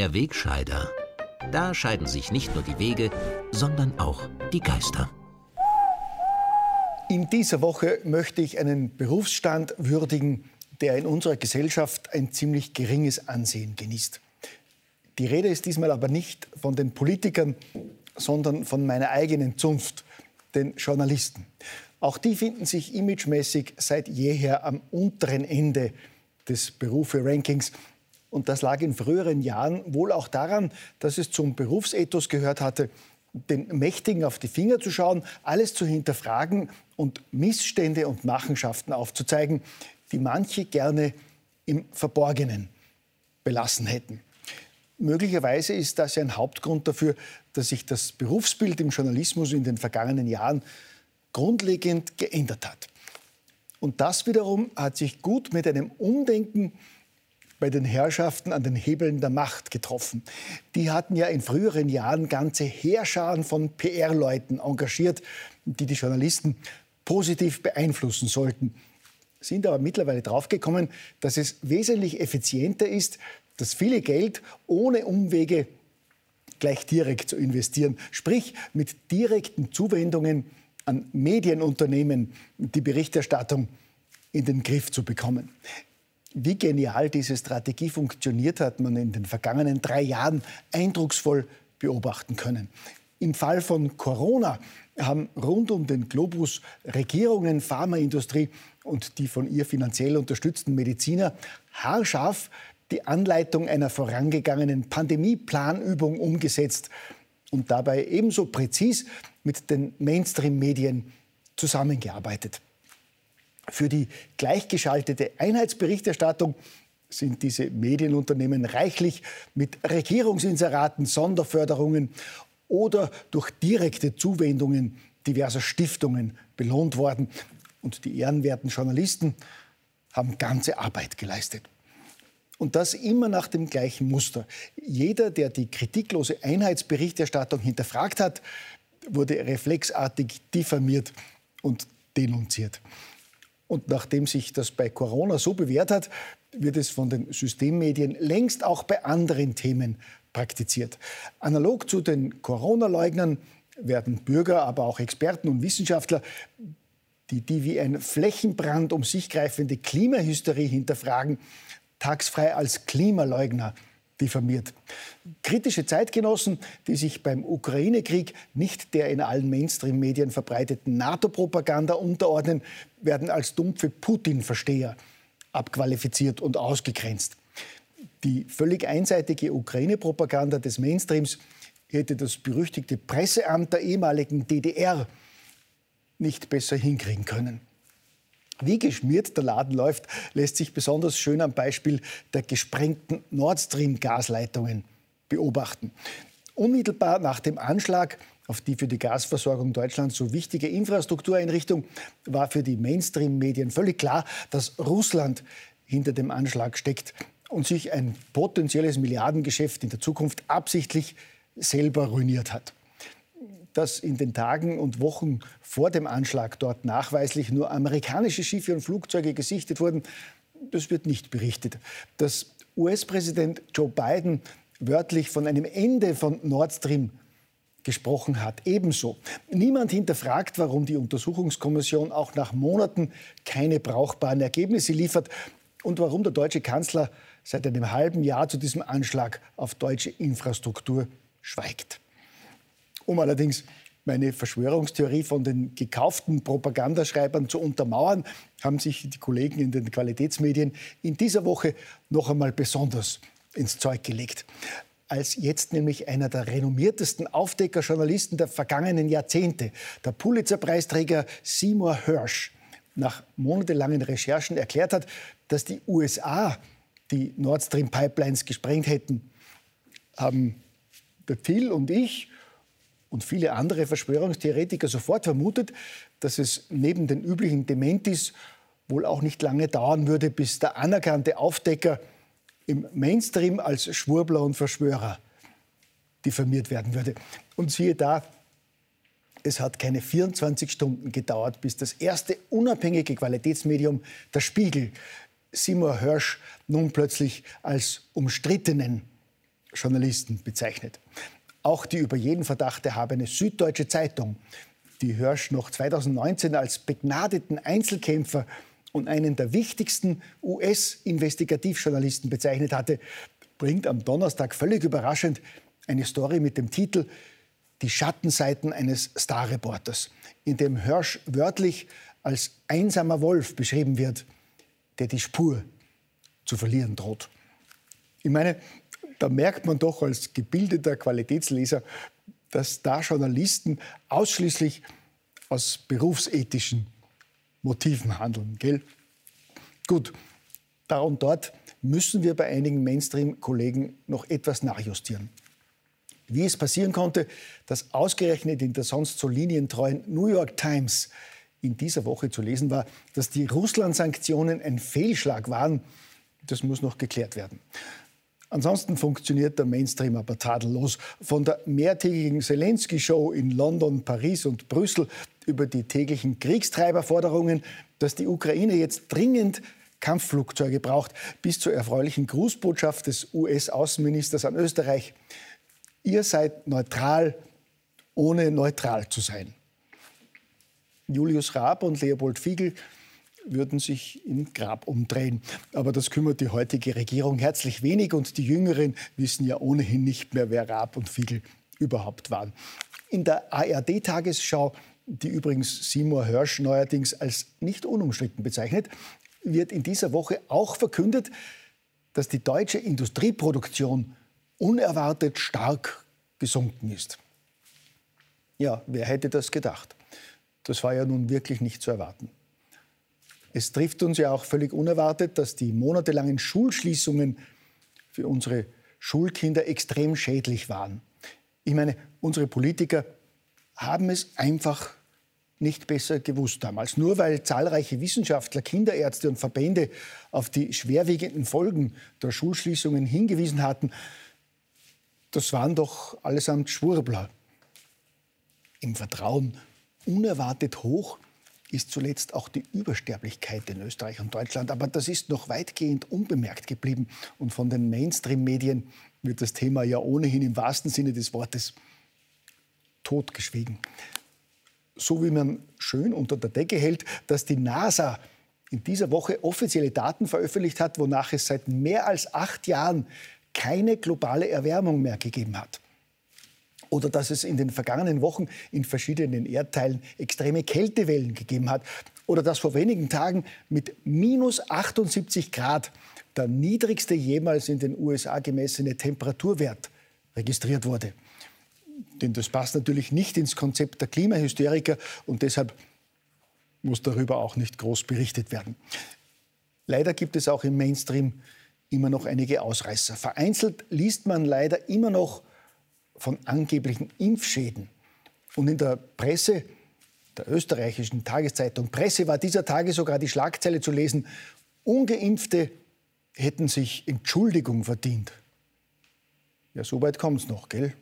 Der Wegscheider. Da scheiden sich nicht nur die Wege, sondern auch die Geister. In dieser Woche möchte ich einen Berufsstand würdigen, der in unserer Gesellschaft ein ziemlich geringes Ansehen genießt. Die Rede ist diesmal aber nicht von den Politikern, sondern von meiner eigenen Zunft, den Journalisten. Auch die finden sich imagemäßig seit jeher am unteren Ende des Berufe-Rankings. Und das lag in früheren Jahren wohl auch daran, dass es zum Berufsethos gehört hatte, den Mächtigen auf die Finger zu schauen, alles zu hinterfragen und Missstände und Machenschaften aufzuzeigen, die manche gerne im Verborgenen belassen hätten. Möglicherweise ist das ein Hauptgrund dafür, dass sich das Berufsbild im Journalismus in den vergangenen Jahren grundlegend geändert hat. Und das wiederum hat sich gut mit einem Umdenken bei den Herrschaften an den Hebeln der Macht getroffen. Die hatten ja in früheren Jahren ganze Heerscharen von PR-Leuten engagiert, die die Journalisten positiv beeinflussen sollten. Sind aber mittlerweile draufgekommen, dass es wesentlich effizienter ist, das viele Geld ohne Umwege gleich direkt zu investieren, sprich mit direkten Zuwendungen an Medienunternehmen die Berichterstattung in den Griff zu bekommen. Wie genial diese Strategie funktioniert, hat man in den vergangenen drei Jahren eindrucksvoll beobachten können. Im Fall von Corona haben rund um den Globus Regierungen, Pharmaindustrie und die von ihr finanziell unterstützten Mediziner haarscharf die Anleitung einer vorangegangenen Pandemieplanübung umgesetzt und dabei ebenso präzis mit den Mainstream-Medien zusammengearbeitet. Für die gleichgeschaltete Einheitsberichterstattung sind diese Medienunternehmen reichlich mit Regierungsinseraten, Sonderförderungen oder durch direkte Zuwendungen diverser Stiftungen belohnt worden. Und die ehrenwerten Journalisten haben ganze Arbeit geleistet. Und das immer nach dem gleichen Muster. Jeder, der die kritiklose Einheitsberichterstattung hinterfragt hat, wurde reflexartig diffamiert und denunziert. Und nachdem sich das bei Corona so bewährt hat, wird es von den Systemmedien längst auch bei anderen Themen praktiziert. Analog zu den Corona-Leugnern werden Bürger, aber auch Experten und Wissenschaftler, die die wie ein Flächenbrand um sich greifende Klimahysterie hinterfragen, tagsfrei als Klimaleugner diffamiert. Kritische Zeitgenossen, die sich beim Ukraine-Krieg nicht der in allen Mainstream-Medien verbreiteten NATO-Propaganda unterordnen, werden als dumpfe Putin-Versteher abqualifiziert und ausgegrenzt. Die völlig einseitige Ukraine-Propaganda des Mainstreams hätte das berüchtigte Presseamt der ehemaligen DDR nicht besser hinkriegen können. Wie geschmiert der Laden läuft, lässt sich besonders schön am Beispiel der gesprengten Nord Stream-Gasleitungen beobachten. Unmittelbar nach dem Anschlag auf die für die Gasversorgung Deutschlands so wichtige Infrastruktureinrichtung war für die Mainstream-Medien völlig klar, dass Russland hinter dem Anschlag steckt und sich ein potenzielles Milliardengeschäft in der Zukunft absichtlich selber ruiniert hat dass in den Tagen und Wochen vor dem Anschlag dort nachweislich nur amerikanische Schiffe und Flugzeuge gesichtet wurden, das wird nicht berichtet. Dass US-Präsident Joe Biden wörtlich von einem Ende von Nord Stream gesprochen hat. Ebenso. Niemand hinterfragt, warum die Untersuchungskommission auch nach Monaten keine brauchbaren Ergebnisse liefert und warum der deutsche Kanzler seit einem halben Jahr zu diesem Anschlag auf deutsche Infrastruktur schweigt. Um allerdings meine Verschwörungstheorie von den gekauften Propagandaschreibern zu untermauern, haben sich die Kollegen in den Qualitätsmedien in dieser Woche noch einmal besonders ins Zeug gelegt. Als jetzt nämlich einer der renommiertesten Aufdeckerjournalisten der vergangenen Jahrzehnte, der Pulitzer-Preisträger Seymour Hirsch, nach monatelangen Recherchen erklärt hat, dass die USA die Nord Stream Pipelines gesprengt hätten, haben der Phil und ich und viele andere Verschwörungstheoretiker sofort vermutet, dass es neben den üblichen Dementis wohl auch nicht lange dauern würde, bis der anerkannte Aufdecker im Mainstream als Schwurbler und Verschwörer diffamiert werden würde. Und siehe da, es hat keine 24 Stunden gedauert, bis das erste unabhängige Qualitätsmedium, der Spiegel, Seymour Hirsch nun plötzlich als umstrittenen Journalisten bezeichnet. Auch die über jeden Verdacht erhabene Süddeutsche Zeitung, die Hirsch noch 2019 als begnadeten Einzelkämpfer und einen der wichtigsten US-Investigativjournalisten bezeichnet hatte, bringt am Donnerstag völlig überraschend eine Story mit dem Titel Die Schattenseiten eines Starreporters, in dem Hirsch wörtlich als einsamer Wolf beschrieben wird, der die Spur zu verlieren droht. Ich meine, da merkt man doch als gebildeter Qualitätsleser, dass da Journalisten ausschließlich aus berufsethischen Motiven handeln. Gell? Gut, da und dort müssen wir bei einigen Mainstream-Kollegen noch etwas nachjustieren. Wie es passieren konnte, dass ausgerechnet in der sonst so linientreuen New York Times in dieser Woche zu lesen war, dass die Russland-Sanktionen ein Fehlschlag waren, das muss noch geklärt werden. Ansonsten funktioniert der Mainstream aber tadellos. Von der mehrtägigen Zelensky-Show in London, Paris und Brüssel über die täglichen Kriegstreiberforderungen, dass die Ukraine jetzt dringend Kampfflugzeuge braucht, bis zur erfreulichen Grußbotschaft des US-Außenministers an Österreich. Ihr seid neutral, ohne neutral zu sein. Julius Raab und Leopold Fiegel würden sich im Grab umdrehen. Aber das kümmert die heutige Regierung herzlich wenig und die Jüngeren wissen ja ohnehin nicht mehr, wer Raab und Fiegel überhaupt waren. In der ARD-Tagesschau, die übrigens Seymour Hirsch neuerdings als nicht unumstritten bezeichnet, wird in dieser Woche auch verkündet, dass die deutsche Industrieproduktion unerwartet stark gesunken ist. Ja, wer hätte das gedacht? Das war ja nun wirklich nicht zu erwarten. Es trifft uns ja auch völlig unerwartet, dass die monatelangen Schulschließungen für unsere Schulkinder extrem schädlich waren. Ich meine, unsere Politiker haben es einfach nicht besser gewusst damals. Nur weil zahlreiche Wissenschaftler, Kinderärzte und Verbände auf die schwerwiegenden Folgen der Schulschließungen hingewiesen hatten, das waren doch allesamt Schwurbler. Im Vertrauen unerwartet hoch ist zuletzt auch die Übersterblichkeit in Österreich und Deutschland. Aber das ist noch weitgehend unbemerkt geblieben. Und von den Mainstream-Medien wird das Thema ja ohnehin im wahrsten Sinne des Wortes totgeschwiegen. So wie man schön unter der Decke hält, dass die NASA in dieser Woche offizielle Daten veröffentlicht hat, wonach es seit mehr als acht Jahren keine globale Erwärmung mehr gegeben hat oder dass es in den vergangenen Wochen in verschiedenen Erdteilen extreme Kältewellen gegeben hat oder dass vor wenigen Tagen mit minus 78 Grad der niedrigste jemals in den USA gemessene Temperaturwert registriert wurde. Denn das passt natürlich nicht ins Konzept der Klimahysteriker und deshalb muss darüber auch nicht groß berichtet werden. Leider gibt es auch im Mainstream immer noch einige Ausreißer. Vereinzelt liest man leider immer noch von angeblichen Impfschäden. Und in der Presse, der österreichischen Tageszeitung Presse, war dieser Tage sogar die Schlagzeile zu lesen, ungeimpfte hätten sich Entschuldigung verdient. Ja, so weit kommt es noch, gell?